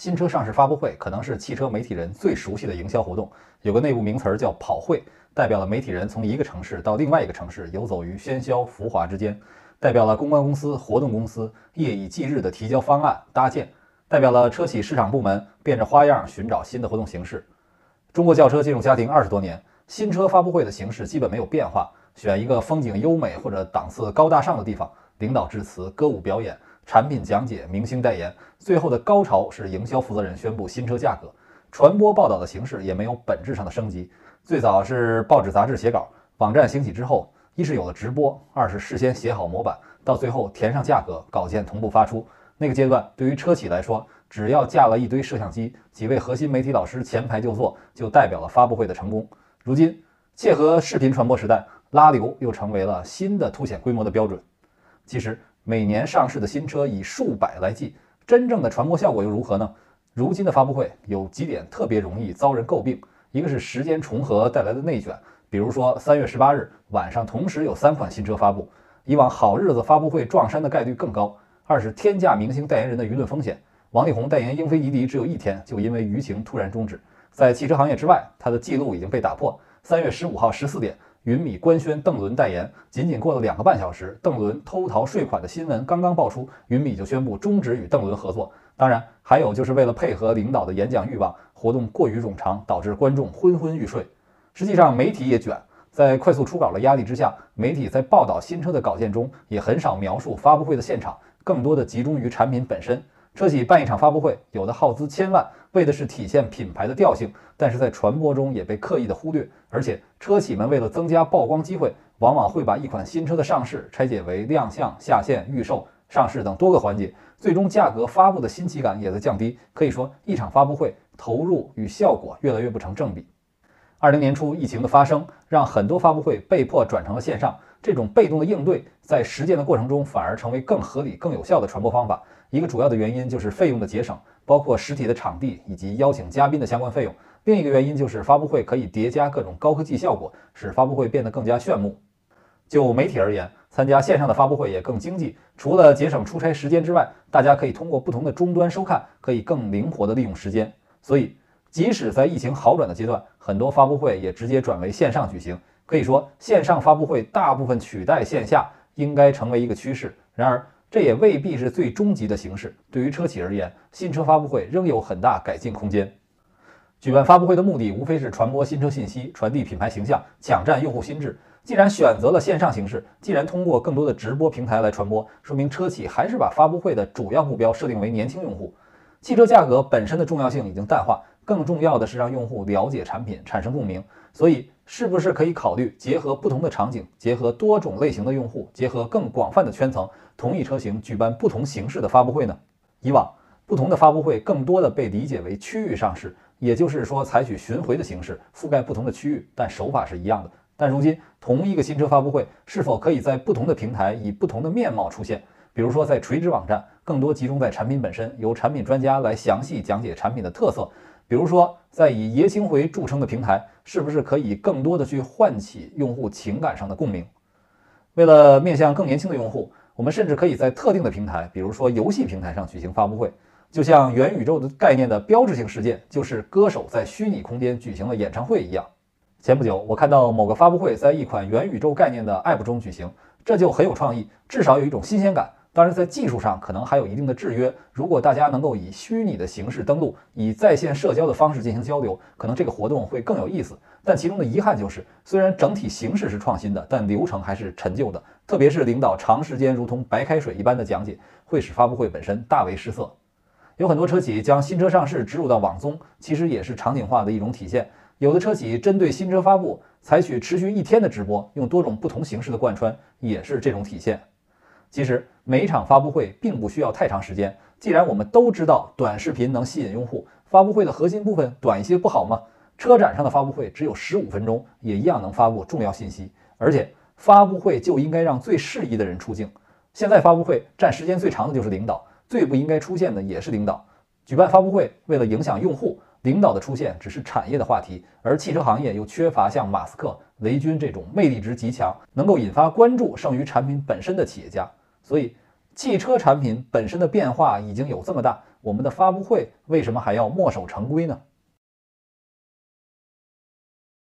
新车上市发布会可能是汽车媒体人最熟悉的营销活动，有个内部名词儿叫“跑会”，代表了媒体人从一个城市到另外一个城市游走于喧嚣浮华之间，代表了公关公司、活动公司夜以继日的提交方案搭建，代表了车企市场部门变着花样寻找新的活动形式。中国轿车进入家庭二十多年，新车发布会的形式基本没有变化，选一个风景优美或者档次高大上的地方，领导致辞、歌舞表演。产品讲解、明星代言，最后的高潮是营销负责人宣布新车价格。传播报道的形式也没有本质上的升级。最早是报纸、杂志写稿，网站兴起之后，一是有了直播，二是事先写好模板，到最后填上价格，稿件同步发出。那个阶段对于车企来说，只要架了一堆摄像机，几位核心媒体老师前排就坐，就代表了发布会的成功。如今，切合视频传播时代，拉流又成为了新的凸显规模的标准。其实。每年上市的新车以数百来计，真正的传播效果又如何呢？如今的发布会有几点特别容易遭人诟病：一个是时间重合带来的内卷，比如说三月十八日晚上同时有三款新车发布，以往好日子发布会撞衫的概率更高；二是天价明星代言人的舆论风险，王力宏代言英菲尼迪只有一天就因为舆情突然终止，在汽车行业之外，他的记录已经被打破。三月十五号十四点。云米官宣邓伦代言，仅仅过了两个半小时，邓伦偷逃税款的新闻刚刚爆出，云米就宣布终止与邓伦合作。当然，还有就是为了配合领导的演讲欲望，活动过于冗长，导致观众昏昏欲睡。实际上，媒体也卷，在快速出稿的压力之下，媒体在报道新车的稿件中也很少描述发布会的现场，更多的集中于产品本身。车企办一场发布会，有的耗资千万，为的是体现品牌的调性，但是在传播中也被刻意的忽略。而且，车企们为了增加曝光机会，往往会把一款新车的上市拆解为亮相、下线、预售、上市等多个环节，最终价格发布的新奇感也在降低。可以说，一场发布会投入与效果越来越不成正比。二零年初，疫情的发生让很多发布会被迫转成了线上，这种被动的应对，在实践的过程中反而成为更合理、更有效的传播方法。一个主要的原因就是费用的节省，包括实体的场地以及邀请嘉宾的相关费用。另一个原因就是发布会可以叠加各种高科技效果，使发布会变得更加炫目。就媒体而言，参加线上的发布会也更经济，除了节省出差时间之外，大家可以通过不同的终端收看，可以更灵活地利用时间。所以，即使在疫情好转的阶段，很多发布会也直接转为线上举行。可以说，线上发布会大部分取代线下，应该成为一个趋势。然而，这也未必是最终极的形式。对于车企而言，新车发布会仍有很大改进空间。举办发布会的目的无非是传播新车信息、传递品牌形象、抢占用户心智。既然选择了线上形式，既然通过更多的直播平台来传播，说明车企还是把发布会的主要目标设定为年轻用户。汽车价格本身的重要性已经淡化，更重要的是让用户了解产品，产生共鸣。所以，是不是可以考虑结合不同的场景，结合多种类型的用户，结合更广泛的圈层？同一车型举办不同形式的发布会呢？以往不同的发布会更多的被理解为区域上市，也就是说采取巡回的形式覆盖不同的区域，但手法是一样的。但如今同一个新车发布会是否可以在不同的平台以不同的面貌出现？比如说在垂直网站更多集中在产品本身，由产品专家来详细讲解产品的特色；比如说在以爷青回著称的平台，是不是可以更多的去唤起用户情感上的共鸣？为了面向更年轻的用户。我们甚至可以在特定的平台，比如说游戏平台上举行发布会，就像元宇宙的概念的标志性事件，就是歌手在虚拟空间举行了演唱会一样。前不久，我看到某个发布会在一款元宇宙概念的 App 中举行，这就很有创意，至少有一种新鲜感。当然，在技术上可能还有一定的制约。如果大家能够以虚拟的形式登录，以在线社交的方式进行交流，可能这个活动会更有意思。但其中的遗憾就是，虽然整体形式是创新的，但流程还是陈旧的。特别是领导长时间如同白开水一般的讲解，会使发布会本身大为失色。有很多车企将新车上市植入到网综，其实也是场景化的一种体现。有的车企针对新车发布，采取持续一天的直播，用多种不同形式的贯穿，也是这种体现。其实每一场发布会并不需要太长时间。既然我们都知道短视频能吸引用户，发布会的核心部分短一些不好吗？车展上的发布会只有十五分钟，也一样能发布重要信息。而且发布会就应该让最适宜的人出镜。现在发布会占时间最长的就是领导，最不应该出现的也是领导。举办发布会为了影响用户，领导的出现只是产业的话题，而汽车行业又缺乏像马斯克、雷军这种魅力值极强、能够引发关注胜于产品本身的企业家。所以，汽车产品本身的变化已经有这么大，我们的发布会为什么还要墨守成规呢？